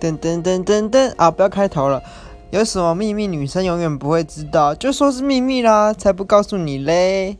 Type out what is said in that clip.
噔噔噔噔噔啊不要开头了。有什么秘密女生永远不会知道。就说是秘密啦才不告诉你嘞。